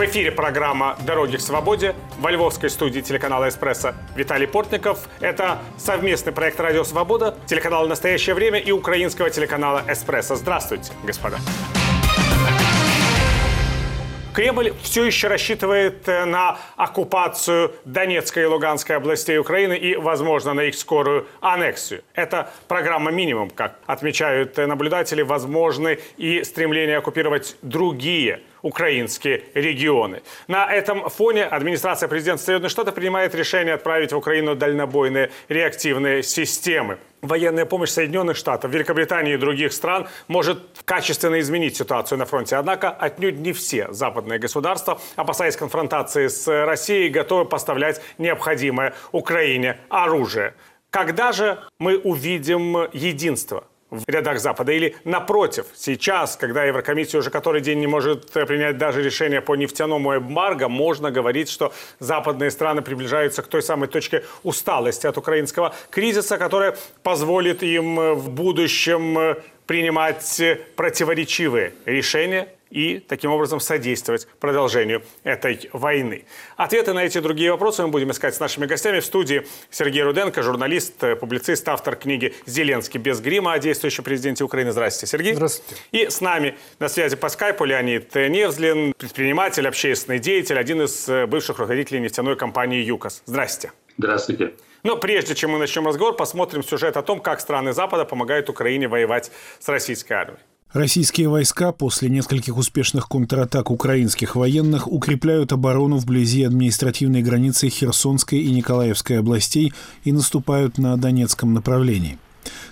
В эфире программа «Дороги к свободе» во львовской студии телеканала «Эспрессо» Виталий Портников. Это совместный проект «Радио Свобода», телеканала «Настоящее время» и украинского телеканала «Эспрессо». Здравствуйте, господа. Кремль все еще рассчитывает э, на оккупацию Донецкой и Луганской областей Украины и, возможно, на их скорую аннексию. Это программа минимум, как отмечают э, наблюдатели, возможны и стремление оккупировать другие украинские регионы. На этом фоне администрация президента Соединенных Штатов принимает решение отправить в Украину дальнобойные реактивные системы. Военная помощь Соединенных Штатов, Великобритании и других стран может качественно изменить ситуацию на фронте. Однако отнюдь не все западные государства, опасаясь конфронтации с Россией, готовы поставлять необходимое Украине оружие. Когда же мы увидим единство? В рядах Запада? Или напротив, сейчас, когда Еврокомиссия уже который день не может э, принять даже решение по нефтяному эмбарго, можно говорить, что западные страны приближаются к той самой точке усталости от украинского кризиса, которая позволит им э, в будущем э, принимать противоречивые решения и таким образом содействовать продолжению этой войны. Ответы на эти и другие вопросы мы будем искать с нашими гостями в студии Сергей Руденко, журналист, публицист, автор книги «Зеленский без грима» о действующем президенте Украины. Здравствуйте, Сергей. Здравствуйте. И с нами на связи по скайпу Леонид Невзлин, предприниматель, общественный деятель, один из бывших руководителей нефтяной компании «ЮКОС». Здравствуйте. Здравствуйте. Но прежде чем мы начнем разговор, посмотрим сюжет о том, как страны Запада помогают Украине воевать с российской армией. Российские войска после нескольких успешных контратак украинских военных укрепляют оборону вблизи административной границы Херсонской и Николаевской областей и наступают на Донецком направлении.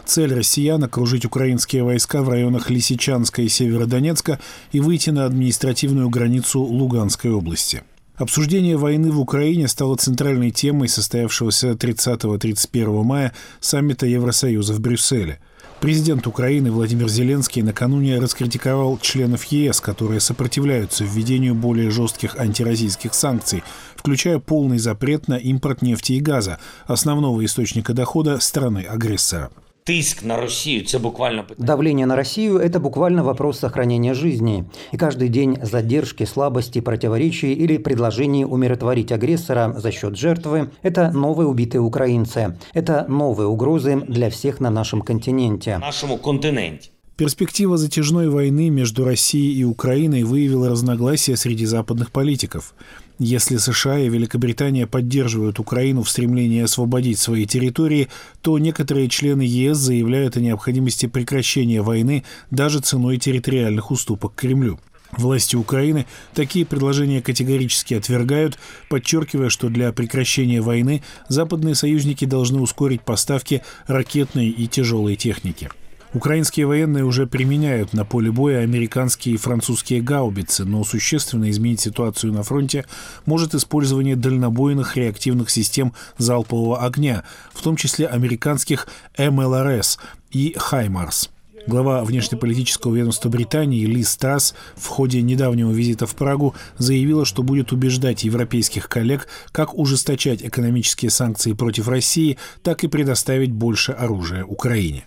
Цель россиян – окружить украинские войска в районах Лисичанска и Северодонецка и выйти на административную границу Луганской области. Обсуждение войны в Украине стало центральной темой состоявшегося 30-31 мая саммита Евросоюза в Брюсселе – Президент Украины Владимир Зеленский накануне раскритиковал членов ЕС, которые сопротивляются введению более жестких антироссийских санкций, включая полный запрет на импорт нефти и газа, основного источника дохода страны-агрессора. Тиск на Россию – это буквально давление на Россию – это буквально вопрос сохранения жизни. И каждый день задержки, слабости, противоречий или предложений умиротворить агрессора за счет жертвы – это новые убитые украинцы. Это новые угрозы для всех на нашем континенте. Нашему континенте. Перспектива затяжной войны между Россией и Украиной выявила разногласия среди западных политиков. Если США и Великобритания поддерживают Украину в стремлении освободить свои территории, то некоторые члены ЕС заявляют о необходимости прекращения войны даже ценой территориальных уступок Кремлю. Власти Украины такие предложения категорически отвергают, подчеркивая, что для прекращения войны западные союзники должны ускорить поставки ракетной и тяжелой техники. Украинские военные уже применяют на поле боя американские и французские гаубицы, но существенно изменить ситуацию на фронте может использование дальнобойных реактивных систем залпового огня, в том числе американских МЛРС и «Хаймарс». Глава внешнеполитического ведомства Британии Ли Страс в ходе недавнего визита в Прагу заявила, что будет убеждать европейских коллег, как ужесточать экономические санкции против России, так и предоставить больше оружия Украине.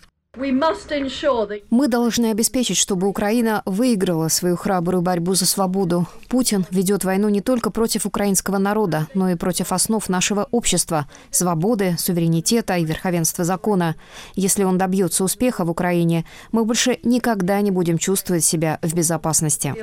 Мы должны обеспечить, чтобы Украина выиграла свою храбрую борьбу за свободу. Путин ведет войну не только против украинского народа, но и против основ нашего общества – свободы, суверенитета и верховенства закона. Если он добьется успеха в Украине, мы больше никогда не будем чувствовать себя в безопасности.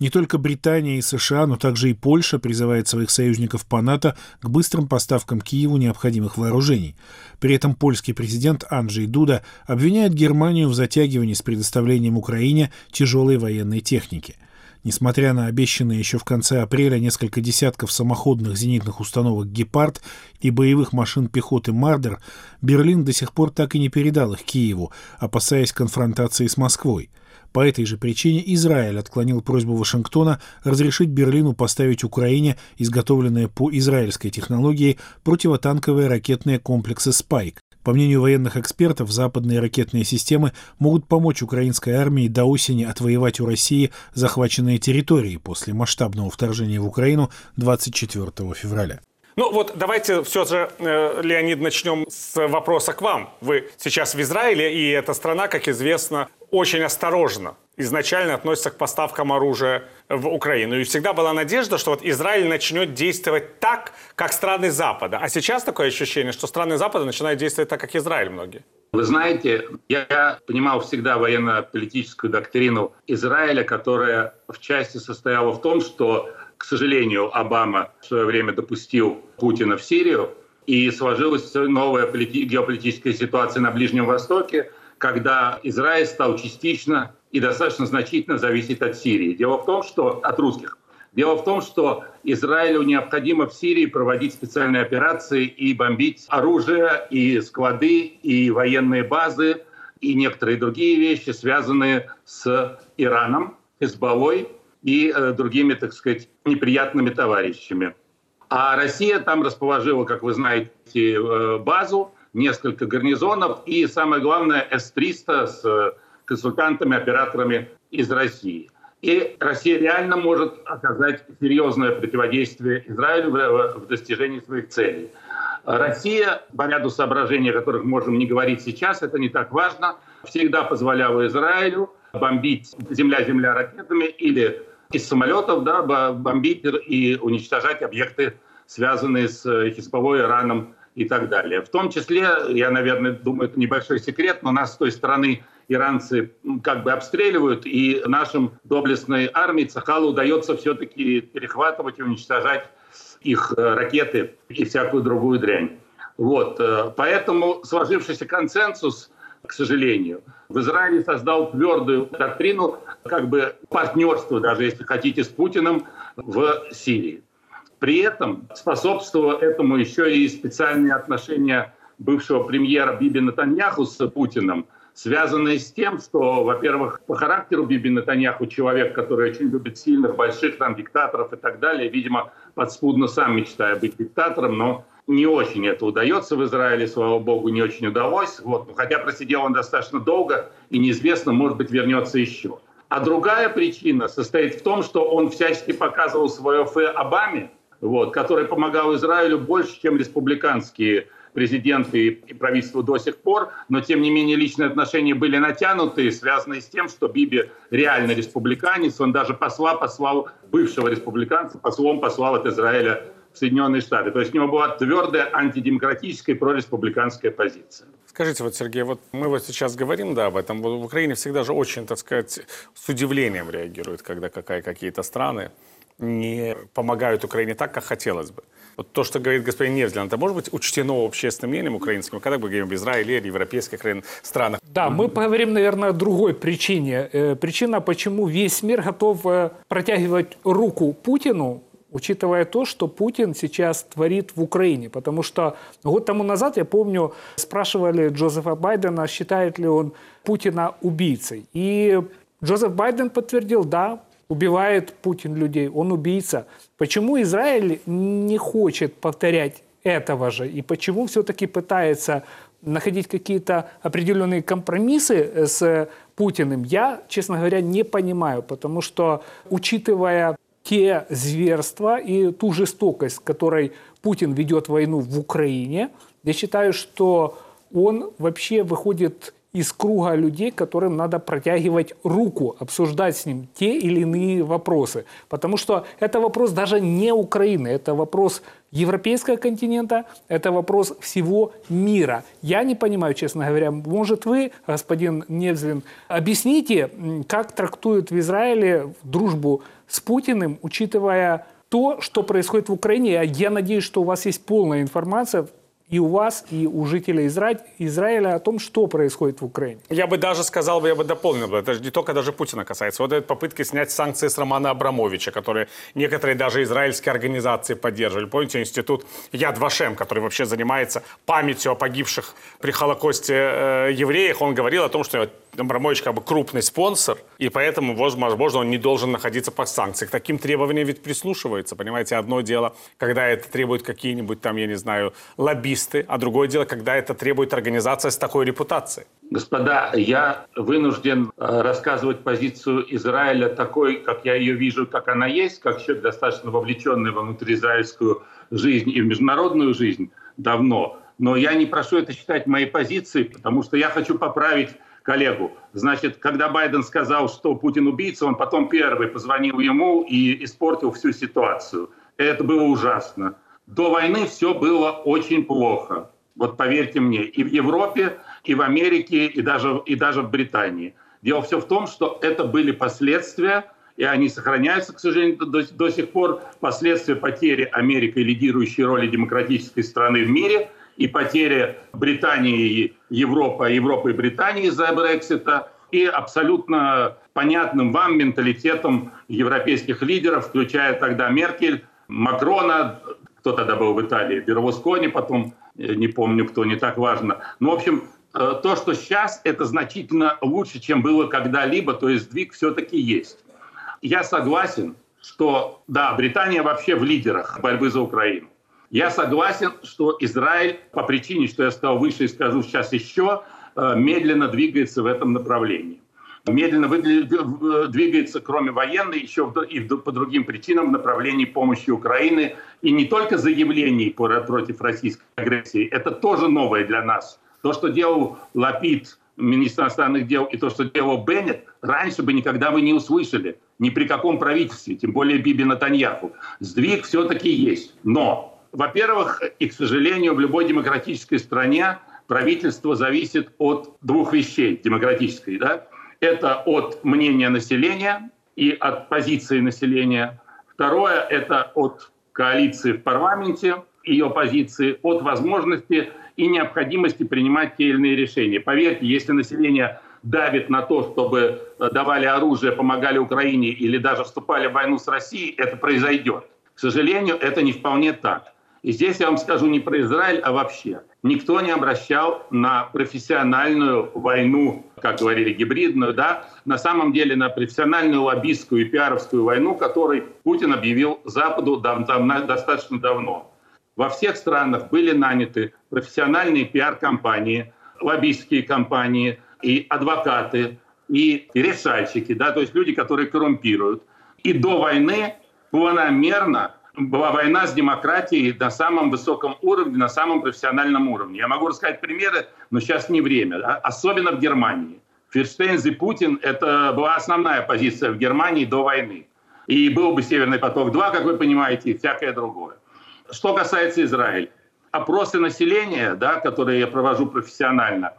Не только Британия и США, но также и Польша призывает своих союзников по НАТО к быстрым поставкам Киеву необходимых вооружений. При этом польский президент Анджей Дуда обвиняет Германию в затягивании с предоставлением Украине тяжелой военной техники. Несмотря на обещанные еще в конце апреля несколько десятков самоходных зенитных установок «Гепард» и боевых машин пехоты «Мардер», Берлин до сих пор так и не передал их Киеву, опасаясь конфронтации с Москвой. По этой же причине Израиль отклонил просьбу Вашингтона разрешить Берлину поставить Украине изготовленные по израильской технологии противотанковые ракетные комплексы «Спайк». По мнению военных экспертов, западные ракетные системы могут помочь украинской армии до осени отвоевать у России захваченные территории после масштабного вторжения в Украину 24 февраля. Ну вот давайте все же, э, Леонид, начнем с вопроса к вам. Вы сейчас в Израиле, и эта страна, как известно, очень осторожно изначально относится к поставкам оружия в Украину. И всегда была надежда, что вот Израиль начнет действовать так, как страны Запада. А сейчас такое ощущение, что страны Запада начинают действовать так, как Израиль многие. Вы знаете, я понимал всегда военно-политическую доктрину Израиля, которая в части состояла в том, что, к сожалению, Обама в свое время допустил Путина в Сирию, и сложилась новая геополитическая ситуация на Ближнем Востоке, когда Израиль стал частично и достаточно значительно зависеть от Сирии. Дело в том, что от русских. Дело в том, что Израилю необходимо в Сирии проводить специальные операции и бомбить оружие, и склады, и военные базы, и некоторые другие вещи, связанные с Ираном, Хезболой и э, другими, так сказать, неприятными товарищами. А Россия там расположила, как вы знаете, э, базу, несколько гарнизонов и, самое главное, С-300 с консультантами, операторами из России. И Россия реально может оказать серьезное противодействие Израилю в достижении своих целей. Россия, по ряду соображений, о которых можем не говорить сейчас, это не так важно, всегда позволяла Израилю бомбить земля-земля ракетами или из самолетов да, бомбить и уничтожать объекты, связанные с Хизбаллой, Ираном и так далее. В том числе, я, наверное, думаю, это небольшой секрет, но нас с той стороны иранцы как бы обстреливают, и нашим доблестной армии Цахалу удается все-таки перехватывать и уничтожать их э, ракеты и всякую другую дрянь. Вот. Э, поэтому сложившийся консенсус, к сожалению, в Израиле создал твердую доктрину как бы партнерства, даже если хотите, с Путиным в Сирии. При этом способствовало этому еще и специальные отношения бывшего премьера Биби Натаньяху с Путиным – связанные с тем, что, во-первых, по характеру Биби Натаньяху человек, который очень любит сильных, больших там диктаторов и так далее, видимо, подспудно сам мечтая быть диктатором, но не очень это удается в Израиле, слава богу, не очень удалось. Вот. Хотя просидел он достаточно долго, и неизвестно, может быть, вернется еще. А другая причина состоит в том, что он всячески показывал свое фэ Обаме, вот, который помогал Израилю больше, чем республиканские президенты и правительству до сих пор, но тем не менее личные отношения были натянутые, связанные с тем, что Биби реально республиканец, он даже посла послал, бывшего республиканца, послом послал от Израиля в Соединенные Штаты. То есть у него была твердая антидемократическая и прореспубликанская позиция. Скажите, вот, Сергей, вот мы вот сейчас говорим, да, об этом. В Украине всегда же очень, так сказать, с удивлением реагируют, когда какая, какие-то страны не помогают Украине так, как хотелось бы. Вот то, что говорит господин Невзлин, это может быть учтено общественным мнением украинским, когда мы говорим об Израиле или европейских странах? Да, мы поговорим, наверное, о другой причине. Э, причина, почему весь мир готов э, протягивать руку Путину, учитывая то, что Путин сейчас творит в Украине. Потому что год тому назад, я помню, спрашивали Джозефа Байдена, считает ли он Путина убийцей. И Джозеф Байден подтвердил, да, убивает Путин людей, он убийца. Почему Израиль не хочет повторять этого же? И почему все-таки пытается находить какие-то определенные компромиссы с Путиным, я, честно говоря, не понимаю, потому что, учитывая те зверства и ту жестокость, которой Путин ведет войну в Украине, я считаю, что он вообще выходит из круга людей, которым надо протягивать руку, обсуждать с ним те или иные вопросы. Потому что это вопрос даже не Украины, это вопрос европейского континента, это вопрос всего мира. Я не понимаю, честно говоря, может вы, господин Невзлин, объясните, как трактуют в Израиле дружбу с Путиным, учитывая то, что происходит в Украине. Я надеюсь, что у вас есть полная информация и у вас, и у жителей Изра... Израиля о том, что происходит в Украине. Я бы даже сказал, я бы дополнил, это не только даже Путина касается. Вот эти попытки снять санкции с Романа Абрамовича, которые некоторые даже израильские организации поддерживали. Помните, институт Яд Вашем, который вообще занимается памятью о погибших при Холокосте э, евреях, он говорил о том, что Абрамович как бы крупный спонсор, и поэтому, возможно, он не должен находиться под санкциях. К таким требованиям ведь прислушивается, понимаете? Одно дело, когда это требуют какие-нибудь там, я не знаю, лоббисты, а другое дело, когда это требует организация с такой репутацией. Господа, я вынужден э, рассказывать позицию Израиля такой, как я ее вижу, как она есть, как человек, достаточно вовлеченный во внутриизраильскую жизнь и в международную жизнь давно. Но я не прошу это считать моей позицией, потому что я хочу поправить коллегу. Значит, когда Байден сказал, что Путин убийца, он потом первый позвонил ему и испортил всю ситуацию. Это было ужасно. До войны все было очень плохо. Вот поверьте мне, и в Европе, и в Америке, и даже, и даже в Британии. Дело все в том, что это были последствия, и они сохраняются, к сожалению, до, до сих пор, последствия потери Америкой лидирующей роли демократической страны в мире и потери Британии, Европы, Европы и Британии из-за Брексита, и абсолютно понятным вам менталитетом европейских лидеров, включая тогда Меркель, Макрона, кто тогда был в Италии, Берлускони потом, э, не помню кто, не так важно. Ну, в общем, э, то, что сейчас, это значительно лучше, чем было когда-либо, то есть сдвиг все-таки есть. Я согласен, что, да, Британия вообще в лидерах борьбы за Украину. Я согласен, что Израиль, по причине, что я сказал выше и скажу сейчас еще, э, медленно двигается в этом направлении медленно двигается, кроме военной, еще и по другим причинам в направлении помощи Украины. И не только заявлений против российской агрессии, это тоже новое для нас. То, что делал Лапид, министр иностранных дел, и то, что делал Беннет, раньше бы никогда вы не услышали. Ни при каком правительстве, тем более Биби Натаньяху. Сдвиг все-таки есть. Но, во-первых, и, к сожалению, в любой демократической стране правительство зависит от двух вещей демократической. Да? Это от мнения населения и от позиции населения. Второе – это от коалиции в парламенте, ее позиции, от возможности и необходимости принимать те или иные решения. Поверьте, если население давит на то, чтобы давали оружие, помогали Украине или даже вступали в войну с Россией, это произойдет. К сожалению, это не вполне так. И здесь я вам скажу не про Израиль, а вообще. Никто не обращал на профессиональную войну, как говорили, гибридную, да, на самом деле на профессиональную лоббистскую и пиаровскую войну, которой Путин объявил Западу дав дав достаточно давно. Во всех странах были наняты профессиональные пиар-компании, лоббистские компании и адвокаты, и решальщики, да, то есть люди, которые коррумпируют. И до войны планомерно была война с демократией на самом высоком уровне, на самом профессиональном уровне. Я могу рассказать примеры, но сейчас не время. Да? Особенно в Германии. Ферштейнс и Путин – это была основная позиция в Германии до войны. И был бы «Северный поток-2», как вы понимаете, и всякое другое. Что касается Израиля. Опросы населения, да, которые я провожу профессионально,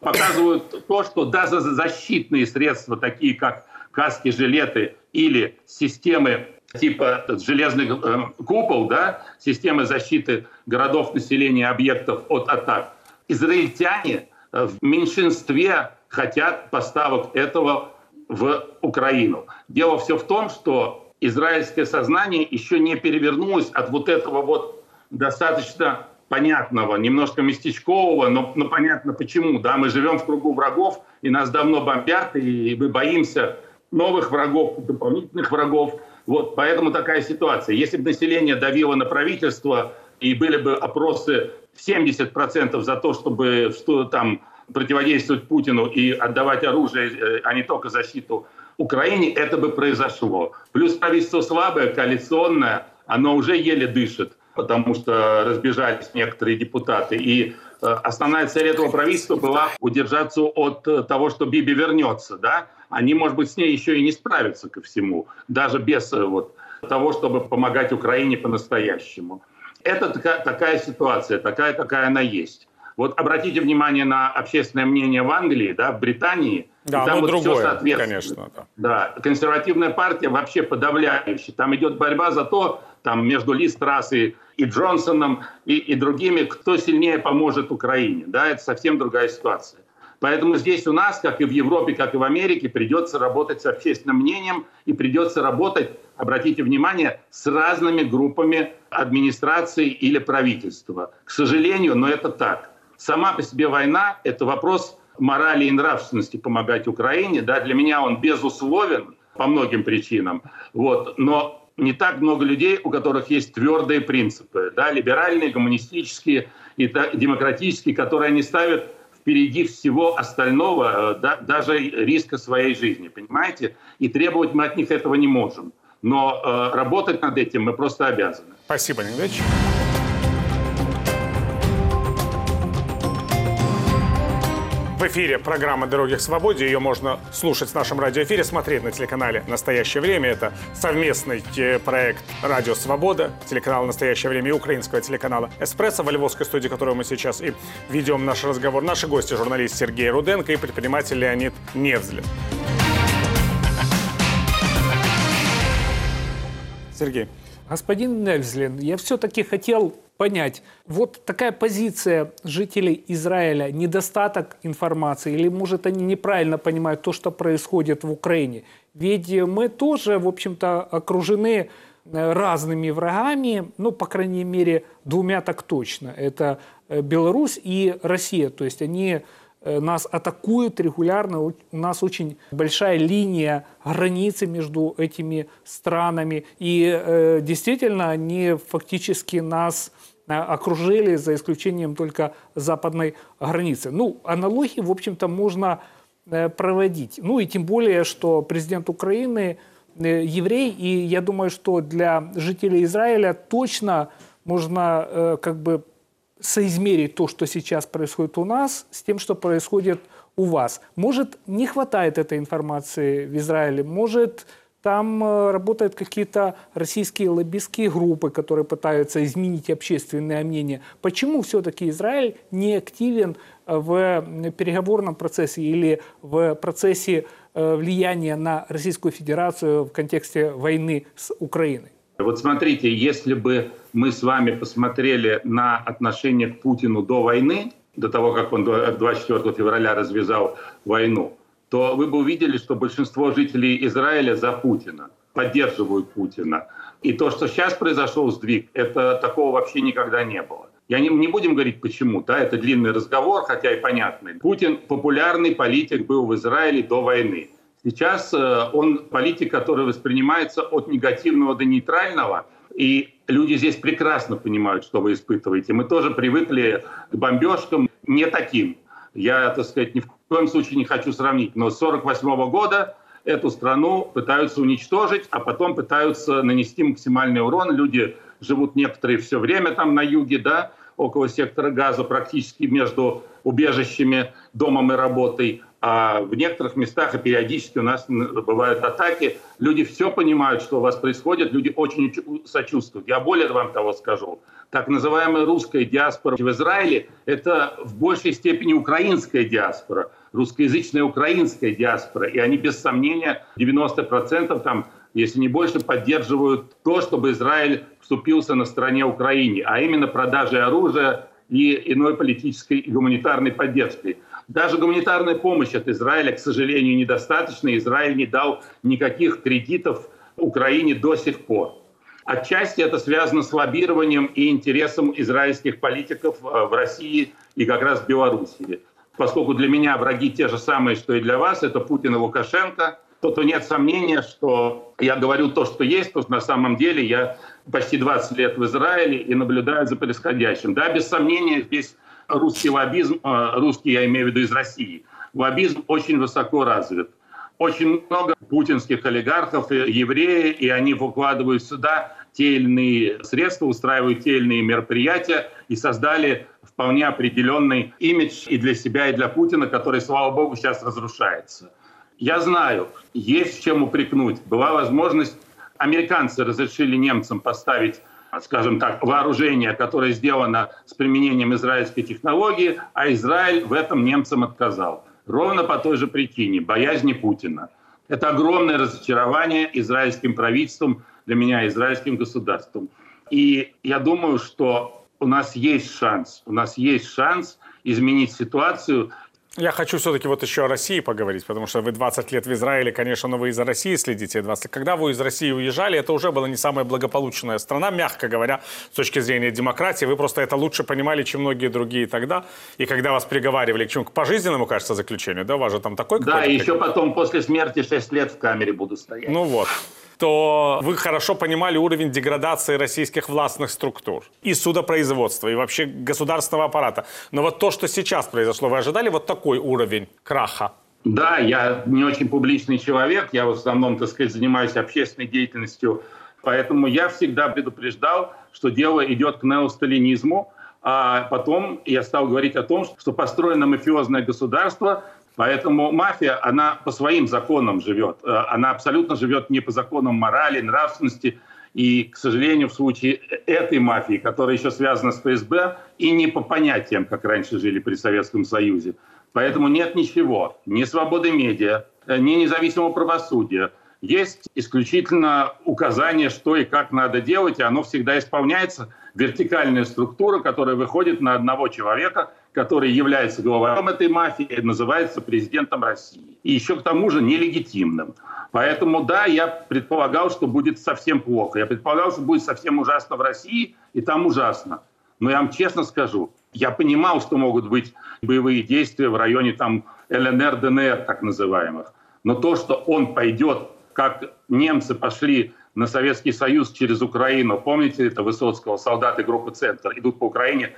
показывают то, что даже защитные средства, такие как каски, жилеты или системы типа железный э, купол, да, системы защиты городов, населения, объектов от атак. Израильтяне э, в меньшинстве хотят поставок этого в Украину. Дело все в том, что израильское сознание еще не перевернулось от вот этого вот достаточно понятного, немножко местечкового, но, но понятно почему. Да? Мы живем в кругу врагов, и нас давно бомбят, и мы боимся новых врагов, дополнительных врагов. Вот, поэтому такая ситуация. Если бы население давило на правительство и были бы опросы 70% за то, чтобы что там противодействовать Путину и отдавать оружие, э, а не только защиту Украине, это бы произошло. Плюс правительство слабое, коалиционное, оно уже еле дышит, потому что разбежались некоторые депутаты. И э, основная цель этого правительства была удержаться от э, того, что Биби вернется, да, они, может быть, с ней еще и не справятся ко всему, даже без э, вот, того, чтобы помогать Украине по-настоящему. Это такая, такая ситуация, такая, какая она есть. Вот обратите внимание на общественное мнение в Англии, да, в Британии. Да, там вот другое, все соответствует. конечно. Да. да, консервативная партия вообще подавляющая. Там идет борьба за то, там между Ли Страссой и Джонсоном и, и другими, кто сильнее поможет Украине. Да, это совсем другая ситуация. Поэтому здесь у нас, как и в Европе, как и в Америке, придется работать с общественным мнением и придется работать, обратите внимание, с разными группами администрации или правительства. К сожалению, но это так. Сама по себе война – это вопрос морали и нравственности помогать Украине. Да, для меня он безусловен по многим причинам. Вот, но не так много людей, у которых есть твердые принципы, да, либеральные, гуманистические и демократические, которые они ставят впереди всего остального, э, да, даже риска своей жизни, понимаете? И требовать мы от них этого не можем. Но э, работать над этим мы просто обязаны. Спасибо, Леонид эфире программа «Дороги к свободе». Ее можно слушать в нашем радиоэфире, смотреть на телеканале «Настоящее время». Это совместный э, проект «Радио Свобода», телеканала «Настоящее время» и украинского телеканала «Эспрессо» во львовской студии, которую мы сейчас и ведем наш разговор. Наши гости – журналист Сергей Руденко и предприниматель Леонид Невзлин. Сергей. Господин Невзлин, я все-таки хотел понять, вот такая позиция жителей Израиля, недостаток информации, или, может, они неправильно понимают то, что происходит в Украине? Ведь мы тоже, в общем-то, окружены э, разными врагами, ну, по крайней мере, двумя так точно. Это э, Беларусь и Россия. То есть они нас атакуют регулярно. У нас очень большая линия границы между этими странами. И э, действительно, они фактически нас э, окружили, за исключением только западной границы. Ну, аналогии, в общем-то, можно э, проводить. Ну и тем более, что президент Украины э, еврей, и я думаю, что для жителей Израиля точно можно э, как бы соизмерить то, что сейчас происходит у нас, с тем, что происходит у вас. Может, не хватает этой информации в Израиле, может, там э, работают какие-то российские лоббистские группы, которые пытаются изменить общественное мнение. Почему все-таки Израиль не активен э, в переговорном процессе или в процессе э, влияния на Российскую Федерацию в контексте войны с Украиной? Вот смотрите, если бы мы с вами посмотрели на отношение к Путину до войны, до того, как он 24 февраля развязал войну, то вы бы увидели, что большинство жителей Израиля за Путина, поддерживают Путина. И то, что сейчас произошел сдвиг, это такого вообще никогда не было. Я не, не будем говорить почему, да, это длинный разговор, хотя и понятный. Путин популярный политик был в Израиле до войны. Сейчас э, он политик, который воспринимается от негативного до нейтрального, и люди здесь прекрасно понимают, что вы испытываете. Мы тоже привыкли к бомбежкам не таким. Я, так сказать, ни в коем случае не хочу сравнить, но с 1948 года эту страну пытаются уничтожить, а потом пытаются нанести максимальный урон. Люди живут некоторые все время там на юге, да, около сектора газа, практически между убежищами, домом и работой а в некоторых местах и периодически у нас бывают атаки. Люди все понимают, что у вас происходит, люди очень сочувствуют. Я более вам того скажу. Так называемая русская диаспора в Израиле – это в большей степени украинская диаспора, русскоязычная украинская диаспора. И они, без сомнения, 90% там, если не больше, поддерживают то, чтобы Израиль вступился на стороне Украины, а именно продажей оружия и иной политической и гуманитарной поддержкой. Даже гуманитарная помощь от Израиля, к сожалению, недостаточна. Израиль не дал никаких кредитов Украине до сих пор. Отчасти это связано с лоббированием и интересом израильских политиков э, в России и как раз в Белоруссии. Поскольку для меня враги те же самые, что и для вас, это Путин и Лукашенко, то, то нет сомнения, что я говорю то, что есть, то на самом деле я почти 20 лет в Израиле и наблюдаю за происходящим. Да, без сомнения, здесь русский лоббизм, э, русский я имею в виду из России, лоббизм очень высоко развит. Очень много путинских олигархов, евреи, и они выкладывают сюда те или иные средства, устраивают те или иные мероприятия и создали вполне определенный имидж и для себя, и для Путина, который, слава богу, сейчас разрушается. Я знаю, есть чем упрекнуть. Была возможность, американцы разрешили немцам поставить скажем так, вооружение, которое сделано с применением израильской технологии, а Израиль в этом немцам отказал. Ровно по той же причине – боязни Путина. Это огромное разочарование израильским правительством, для меня израильским государством. И я думаю, что у нас есть шанс, у нас есть шанс изменить ситуацию – я хочу все-таки вот еще о России поговорить, потому что вы 20 лет в Израиле, конечно, но вы из России следите 20 Когда вы из России уезжали, это уже была не самая благополучная страна, мягко говоря, с точки зрения демократии. Вы просто это лучше понимали, чем многие другие тогда. И когда вас приговаривали к чему? К пожизненному, кажется, заключению, да? У вас же там такой Да, и еще потом после смерти 6 лет в камере буду стоять. Ну вот то вы хорошо понимали уровень деградации российских властных структур и судопроизводства, и вообще государственного аппарата. Но вот то, что сейчас произошло, вы ожидали вот такой уровень краха? Да, я не очень публичный человек, я в основном, так сказать, занимаюсь общественной деятельностью, поэтому я всегда предупреждал, что дело идет к неосталинизму, А потом я стал говорить о том, что построено мафиозное государство, поэтому мафия, она по своим законам живет. Э, она абсолютно живет не по законам морали, нравственности. И, к сожалению, в случае этой мафии, которая еще связана с ФСБ, и не по понятиям, как раньше жили при Советском Союзе. Поэтому нет ничего, ни свободы медиа, э, ни независимого правосудия. Есть исключительно указание, что и как надо делать, и оно всегда исполняется. Вертикальная структура, которая выходит на одного человека, который является главарем этой мафии, называется президентом России. И еще к тому же нелегитимным. Поэтому да, я предполагал, что будет совсем плохо. Я предполагал, что будет совсем ужасно в России, и там ужасно. Но я вам честно скажу, я понимал, что могут быть боевые действия в районе там ЛНР, ДНР, так называемых. Но то, что он пойдет, как немцы пошли на Советский Союз через Украину, помните это Высоцкого, солдаты группы «Центр» идут по Украине.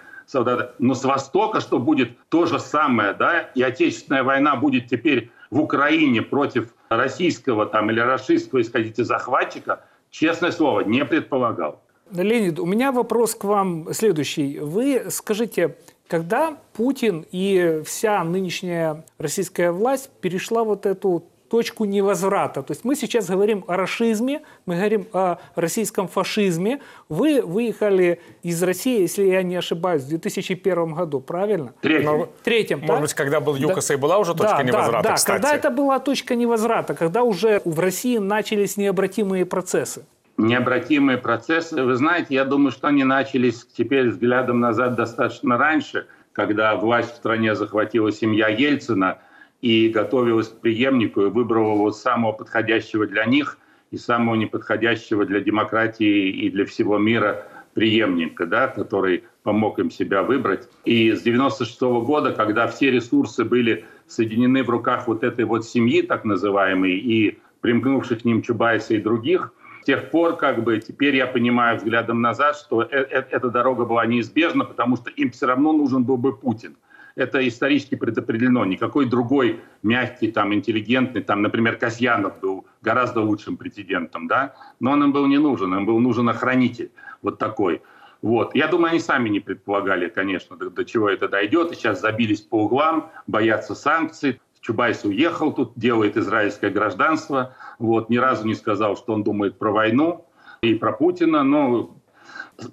Но с Востока, что будет то же самое, да, и Отечественная война будет теперь в Украине против российского там или расистского, если хотите, захватчика, честное слово, не предполагал. Леонид, у меня вопрос к вам следующий. Вы скажите, когда Путин и вся нынешняя российская власть перешла вот эту точку невозврата. То есть мы сейчас говорим о расизме, мы говорим о российском фашизме. Вы выехали из России, если я не ошибаюсь, в 2001 году, правильно? Третьем. Третьем, Может так? быть, когда был ЮКОС, Да. и была уже точка да, невозврата, да, да, кстати. когда это была точка невозврата, когда уже в России начались необратимые процессы. необратимые процессы. Вы знаете, я думаю, что они начались теперь взглядом назад достаточно раньше, когда власть в стране захватила семья Ельцина и готовилась к преемнику и выбрала вот самого подходящего для них и самого неподходящего для демократии и для всего мира преемника, да, который помог им себя выбрать. И с 96 года, когда все ресурсы были соединены в руках вот этой вот семьи, так называемой, и примкнувших к ним Чубайса и других, с тех пор, как бы, теперь я понимаю взглядом назад, что э- э- эта дорога была неизбежна, потому что им все равно нужен был бы Путин. Это исторически предопределено. Никакой другой мягкий, там, интеллигентный, там, например, Касьянов был гораздо лучшим президентом, да, но он им был не нужен, им был нужен охранитель вот такой. Вот. Я думаю, они сами не предполагали, конечно, до, до чего это дойдет. И сейчас забились по углам, боятся санкций. Чубайс уехал тут, делает израильское гражданство. Вот. Ни разу не сказал, что он думает про войну и про Путина. Но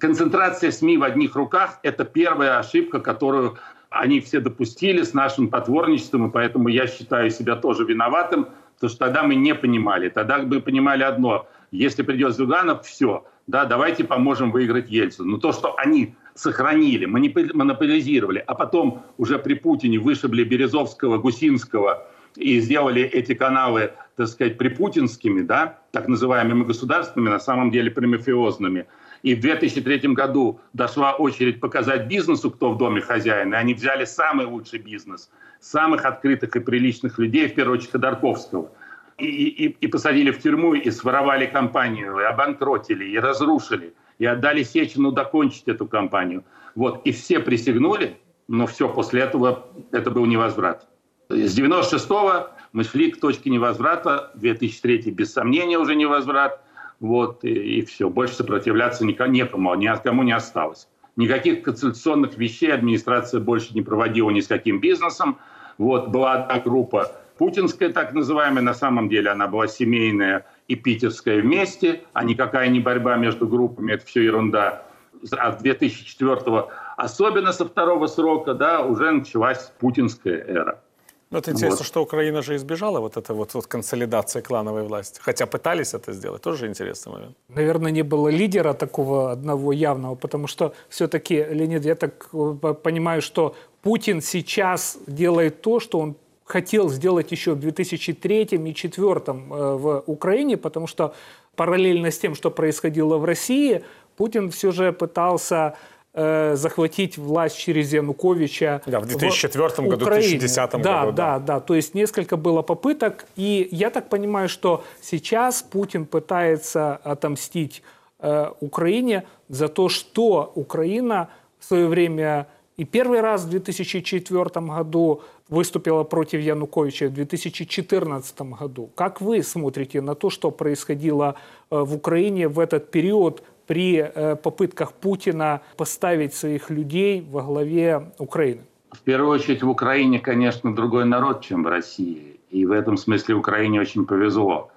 концентрация СМИ в одних руках – это первая ошибка, которую они все допустили с нашим потворничеством, и поэтому я считаю себя тоже виноватым, потому что тогда мы не понимали. Тогда мы понимали одно – если придет Зюганов, все, да, давайте поможем выиграть Ельцину. Но то, что они сохранили, монополизировали, а потом уже при Путине вышибли Березовского, Гусинского и сделали эти каналы, так сказать, припутинскими, да, так называемыми государственными, на самом деле примафиозными. И в 2003 году дошла очередь показать бизнесу, кто в доме хозяин, и они взяли самый лучший бизнес, самых открытых и приличных людей, в первую очередь Ходорковского – и, и, и посадили в тюрьму, и своровали компанию, и обанкротили, и разрушили, и отдали Сечину докончить эту компанию. Вот, и все присягнули, но все, после этого это был невозврат. С 96-го мы шли к точке невозврата, 2003 без сомнения уже невозврат, вот, и, и все, больше сопротивляться никому, некому, ни от кому не осталось. Никаких конституционных вещей администрация больше не проводила ни с каким бизнесом. Вот, была одна группа путинская так называемая, на самом деле она была семейная и питерская вместе, а никакая не борьба между группами, это все ерунда. А с 2004 особенно со второго срока, да, уже началась путинская эра. Ну, это интересно, Вот. что Украина же избежала вот этой вот, вот консолидации клановой власти. Хотя пытались это сделать. Тоже интересный момент. Наверное, не было лидера такого одного явного, потому что все-таки, Леонид, я так э, понимаю, что Путин сейчас делает то, что он хотел сделать еще в 2003 и 2004 в Украине, потому что параллельно с тем, что происходило в России, Путин все же пытался э, захватить власть через Януковича. Да, в 2004 году, Украине. 2010 да, году, да. Да, да, то есть несколько было попыток, и я так понимаю, что сейчас Путин пытается отомстить э, Украине за то, что Украина в свое время и первый раз в 2004 году выступила против Януковича в 2014 году. Как вы смотрите на то, что происходило э, в Украине в этот период при э, попытках Путина поставить своих людей во главе Украины? В первую очередь в Украине, конечно, другой народ, чем в России. И в этом смысле Украине очень повезло.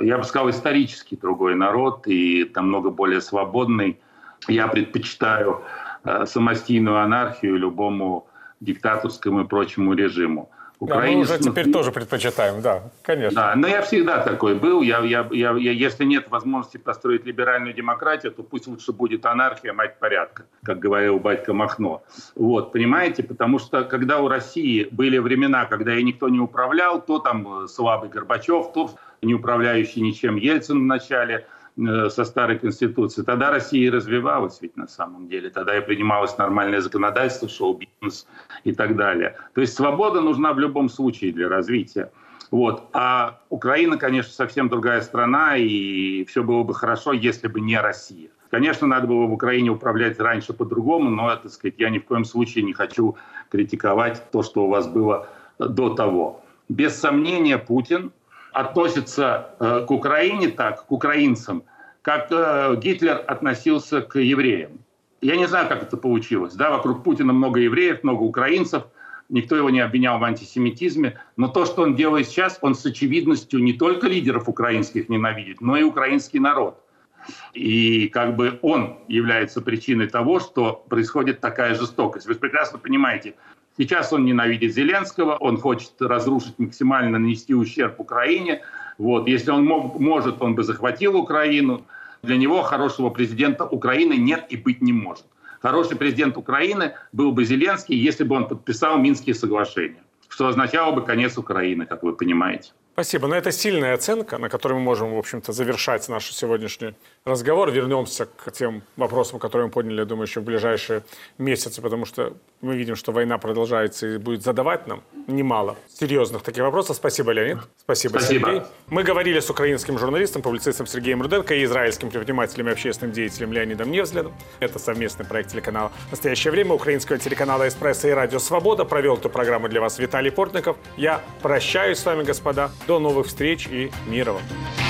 Я бы сказал, исторически другой народ и там много более свободный. Я предпочитаю э, самостийную анархию любому диктаторскому и прочему режиму. Украине... Да, мы уже теперь тоже предпочитаем, да, конечно. Да, но я всегда такой был. Я, я, я, я, если нет возможности построить либеральную демократию, то пусть лучше будет анархия, мать порядка, как говорил батька Махно. Вот, понимаете? Потому что когда у России были времена, когда и никто не управлял, то там э, слабый Горбачев, то не управляющий ничем Ельцин в начале – со старой конституции, тогда Россия и развивалась ведь на самом деле. Тогда и принималось нормальное законодательство, шоу-бизнес и так далее. То есть свобода нужна в любом случае для развития. Вот. А Украина, конечно, совсем другая страна, и все было бы хорошо, если бы не Россия. Конечно, надо было в Украине управлять раньше по-другому, но, так сказать, я ни в коем случае не хочу критиковать то, что у вас было до того. Без сомнения, Путин относится э, к Украине так, к украинцам, как э, Гитлер относился к евреям. Я не знаю, как это получилось. Да, вокруг Путина много евреев, много украинцев. Никто его не обвинял в антисемитизме. Но то, что он делает сейчас, он с очевидностью не только лидеров украинских ненавидит, но и украинский народ. И как бы он является причиной того, что происходит такая жестокость. Вы прекрасно понимаете, Сейчас он ненавидит Зеленского, он хочет разрушить максимально, нанести ущерб Украине. Вот. Если он мог, может, он бы захватил Украину. Для него хорошего президента Украины нет и быть не может. Хороший президент Украины был бы Зеленский, если бы он подписал Минские соглашения, что означало бы конец Украины, как вы понимаете. Спасибо. Но это сильная оценка, на которой мы можем, в общем-то, завершать наш сегодняшний разговор. Вернемся к тем вопросам, которые мы подняли, я думаю, еще в ближайшие месяцы, потому что мы видим, что война продолжается и будет задавать нам немало серьезных таких вопросов. Спасибо, Леонид. Спасибо, Спасибо. Сергей. Мы говорили с украинским журналистом, публицистом Сергеем Руденко и израильским предпринимателем и общественным деятелем Леонидом Невзлядом. Это совместный проект телеканала «Настоящее время» украинского телеканала «Эспрессо» и «Радио Свобода». Провел эту программу для вас Виталий Портников. Я прощаюсь с вами, господа. До новых встреч и мира вам!